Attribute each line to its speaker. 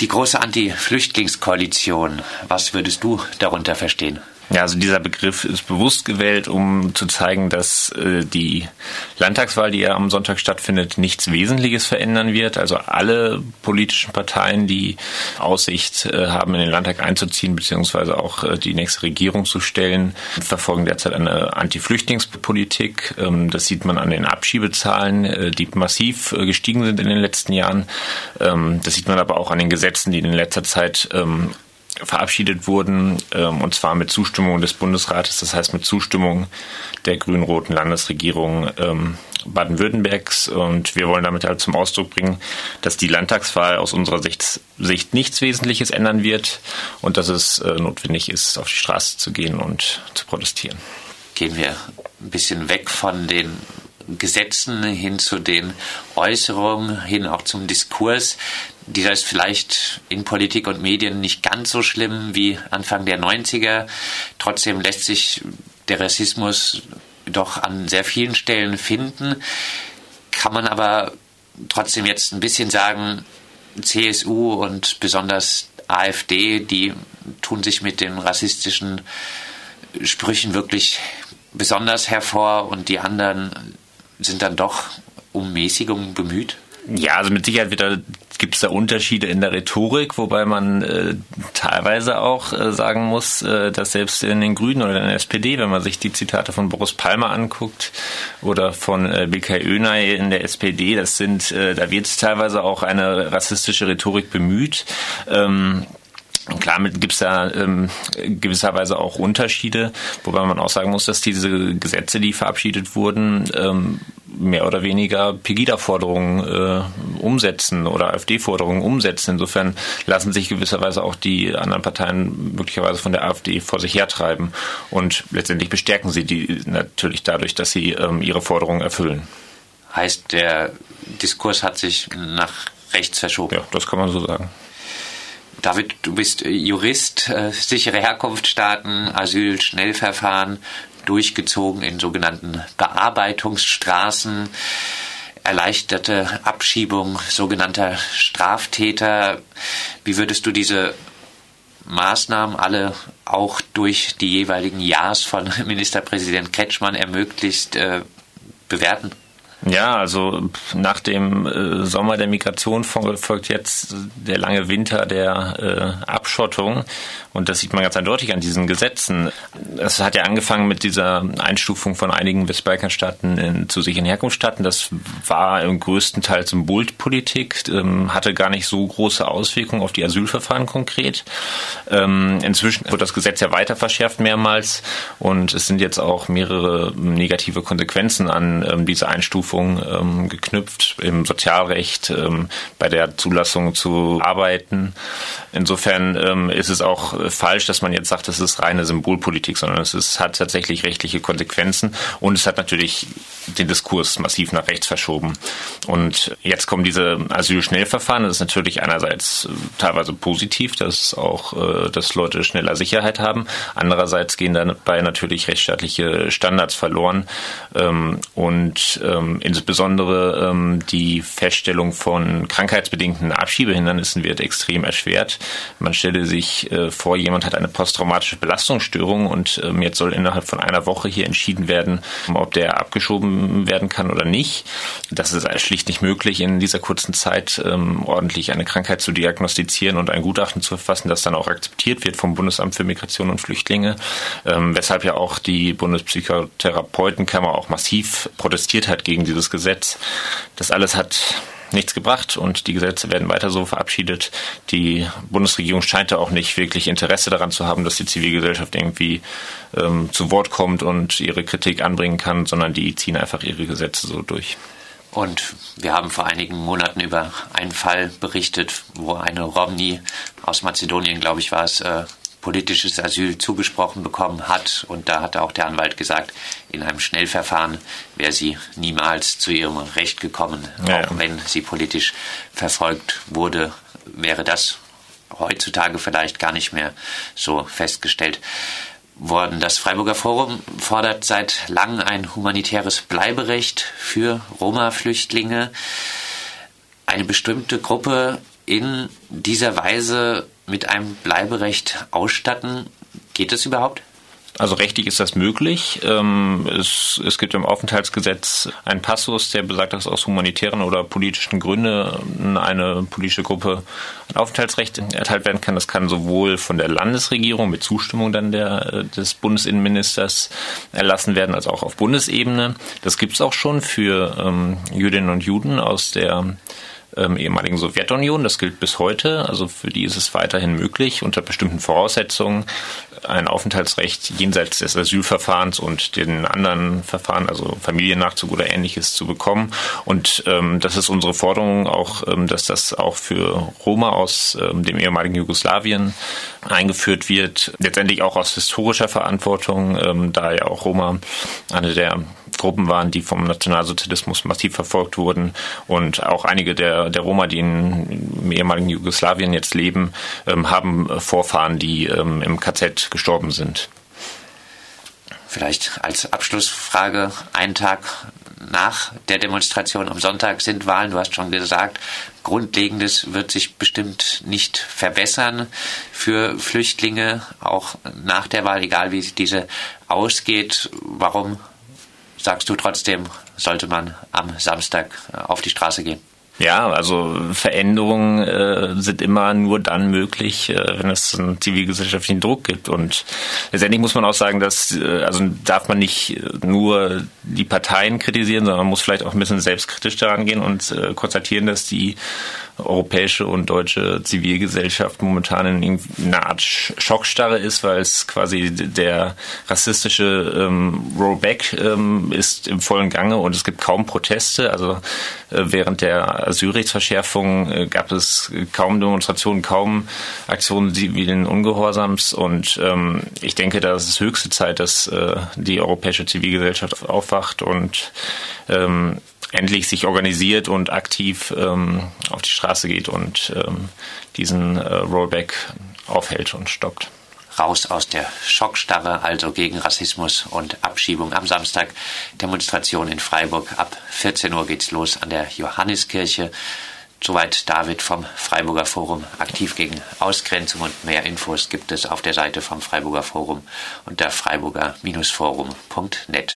Speaker 1: Die große Anti-Flüchtlingskoalition, was würdest du darunter verstehen?
Speaker 2: Ja, also dieser Begriff ist bewusst gewählt, um zu zeigen, dass äh, die Landtagswahl, die ja am Sonntag stattfindet, nichts Wesentliches verändern wird. Also alle politischen Parteien, die Aussicht äh, haben, in den Landtag einzuziehen, beziehungsweise auch äh, die nächste Regierung zu stellen, verfolgen derzeit eine Anti-Flüchtlingspolitik. Ähm, das sieht man an den Abschiebezahlen, äh, die massiv äh, gestiegen sind in den letzten Jahren. Ähm, das sieht man aber auch an den Gesetzen, die in letzter Zeit ähm, verabschiedet wurden, ähm, und zwar mit Zustimmung des Bundesrates, das heißt mit Zustimmung der grün-roten Landesregierung ähm, Baden-Württembergs. Und wir wollen damit halt zum Ausdruck bringen, dass die Landtagswahl aus unserer Sicht, Sicht nichts Wesentliches ändern wird und dass es äh, notwendig ist, auf die Straße zu gehen und zu protestieren.
Speaker 1: Gehen wir ein bisschen weg von den Gesetzen hin zu den Äußerungen, hin auch zum Diskurs. Dieser ist vielleicht in Politik und Medien nicht ganz so schlimm wie Anfang der 90er. Trotzdem lässt sich der Rassismus doch an sehr vielen Stellen finden. Kann man aber trotzdem jetzt ein bisschen sagen, CSU und besonders AfD, die tun sich mit den rassistischen Sprüchen wirklich besonders hervor und die anderen sind dann doch um Mäßigung bemüht?
Speaker 2: Ja, also mit Sicherheit wird da gibt es da Unterschiede in der Rhetorik, wobei man äh, teilweise auch äh, sagen muss, äh, dass selbst in den Grünen oder in der SPD, wenn man sich die Zitate von Boris Palmer anguckt oder von äh, BK Önay in der SPD, das sind, äh, da wird teilweise auch eine rassistische Rhetorik bemüht. Ähm, Klar, gibt es da ähm, gewisserweise auch Unterschiede, wobei man auch sagen muss, dass diese Gesetze, die verabschiedet wurden, ähm, mehr oder weniger Pegida-Forderungen äh, umsetzen oder AfD-Forderungen umsetzen. Insofern lassen sich gewisserweise auch die anderen Parteien möglicherweise von der AfD vor sich hertreiben und letztendlich bestärken sie die natürlich dadurch, dass sie ähm, ihre Forderungen erfüllen.
Speaker 1: Heißt, der Diskurs hat sich nach rechts verschoben?
Speaker 2: Ja, das kann man so sagen.
Speaker 1: David, du bist Jurist, äh, sichere Herkunftsstaaten, Asyl, Schnellverfahren durchgezogen in sogenannten Bearbeitungsstraßen, erleichterte Abschiebung sogenannter Straftäter. Wie würdest du diese Maßnahmen alle auch durch die jeweiligen Ja's von Ministerpräsident Kretschmann ermöglicht äh, bewerten?
Speaker 2: Ja, also nach dem äh, Sommer der Migration folgt jetzt der lange Winter der äh, Abschottung. Und das sieht man ganz eindeutig an diesen Gesetzen. Es hat ja angefangen mit dieser Einstufung von einigen Westbalkanstaaten zu sicheren Herkunftsstaaten. Das war im größten Teil Symbolpolitik, ähm, hatte gar nicht so große Auswirkungen auf die Asylverfahren konkret. Ähm, inzwischen wird das Gesetz ja weiter verschärft mehrmals und es sind jetzt auch mehrere negative Konsequenzen an ähm, diese Einstufung ähm, geknüpft im Sozialrecht, ähm, bei der Zulassung zu arbeiten. Insofern ähm, ist es auch falsch, dass man jetzt sagt, das ist reine Symbolpolitik, sondern es ist, hat tatsächlich rechtliche Konsequenzen und es hat natürlich den Diskurs massiv nach rechts verschoben. Und jetzt kommen diese Asylschnellverfahren. Das ist natürlich einerseits äh, teilweise positiv, dass auch, äh, dass Leute schneller Sicherheit haben. Andererseits gehen dabei natürlich rechtsstaatliche Standards verloren ähm, und ähm, insbesondere ähm, die Feststellung von krankheitsbedingten Abschiebehindernissen wird extrem erschwert. Man stelle sich äh, vor, jemand hat eine posttraumatische Belastungsstörung und ähm, jetzt soll innerhalb von einer Woche hier entschieden werden, ob der abgeschoben werden kann oder nicht. Das ist schlicht nicht möglich, in dieser kurzen Zeit ähm, ordentlich eine Krankheit zu diagnostizieren und ein Gutachten zu verfassen, das dann auch akzeptiert wird vom Bundesamt für Migration und Flüchtlinge, ähm, weshalb ja auch die Bundespsychotherapeutenkammer auch massiv protestiert hat gegen dieses Gesetz. Das alles hat nichts gebracht und die Gesetze werden weiter so verabschiedet. Die Bundesregierung scheint da auch nicht wirklich Interesse daran zu haben, dass die Zivilgesellschaft irgendwie ähm, zu Wort kommt und ihre Kritik anbringen kann, sondern die ziehen einfach ihre Gesetze so durch.
Speaker 1: Und wir haben vor einigen Monaten über einen Fall berichtet, wo eine Romney aus Mazedonien, glaube ich, war es, äh, politisches Asyl zugesprochen bekommen hat. Und da hatte auch der Anwalt gesagt, in einem Schnellverfahren wäre sie niemals zu ihrem Recht gekommen, ja, auch wenn sie politisch verfolgt wurde, wäre das heutzutage vielleicht gar nicht mehr so festgestellt worden. Das Freiburger Forum fordert seit langem ein humanitäres Bleiberecht für Roma-Flüchtlinge. Eine bestimmte Gruppe in dieser Weise mit einem Bleiberecht ausstatten? Geht das überhaupt?
Speaker 2: Also rechtlich ist das möglich. Ähm, es, es gibt im Aufenthaltsgesetz einen Passus, der besagt, dass aus humanitären oder politischen Gründen eine politische Gruppe ein Aufenthaltsrecht erteilt werden kann. Das kann sowohl von der Landesregierung mit Zustimmung dann der, des Bundesinnenministers erlassen werden, als auch auf Bundesebene. Das gibt es auch schon für ähm, Jüdinnen und Juden aus der ähm, ehemaligen Sowjetunion. Das gilt bis heute. Also für die ist es weiterhin möglich, unter bestimmten Voraussetzungen ein Aufenthaltsrecht jenseits des Asylverfahrens und den anderen Verfahren, also Familiennachzug oder ähnliches, zu bekommen. Und ähm, das ist unsere Forderung auch, ähm, dass das auch für Roma aus ähm, dem ehemaligen Jugoslawien eingeführt wird. Letztendlich auch aus historischer Verantwortung, ähm, da ja auch Roma eine der Gruppen waren, die vom Nationalsozialismus massiv verfolgt wurden. Und auch einige der, der Roma, die in, ehemaligen Jugoslawien jetzt leben, ähm, haben Vorfahren, die ähm, im KZ gestorben sind.
Speaker 1: Vielleicht als Abschlussfrage, einen Tag nach der Demonstration am Sonntag sind Wahlen. Du hast schon gesagt, Grundlegendes wird sich bestimmt nicht verbessern für Flüchtlinge, auch nach der Wahl, egal wie diese ausgeht. Warum sagst du trotzdem, sollte man am Samstag äh, auf die Straße gehen?
Speaker 2: Ja, also Veränderungen äh, sind immer nur dann möglich, äh, wenn es einen zivilgesellschaftlichen Druck gibt. Und letztendlich muss man auch sagen, dass äh, also darf man nicht nur die Parteien kritisieren, sondern man muss vielleicht auch ein bisschen selbstkritisch daran gehen und äh, konstatieren, dass die europäische und deutsche Zivilgesellschaft momentan in einer Art Schockstarre ist, weil es quasi der rassistische ähm, Rollback ähm, ist im vollen Gange und es gibt kaum Proteste. Also äh, während der Asylrechtsverschärfung äh, gab es kaum Demonstrationen, kaum Aktionen zivilen Ungehorsams und ähm, ich denke, da ist es höchste Zeit, dass äh, die europäische Zivilgesellschaft aufwacht und ähm, endlich sich organisiert und aktiv ähm, auf die Straße geht und ähm, diesen äh, Rollback aufhält und stoppt.
Speaker 1: Raus aus der Schockstarre, also gegen Rassismus und Abschiebung. Am Samstag Demonstration in Freiburg. Ab 14 Uhr geht's los an der Johanniskirche. Soweit David vom Freiburger Forum aktiv gegen Ausgrenzung und mehr Infos gibt es auf der Seite vom Freiburger Forum unter freiburger-forum.net.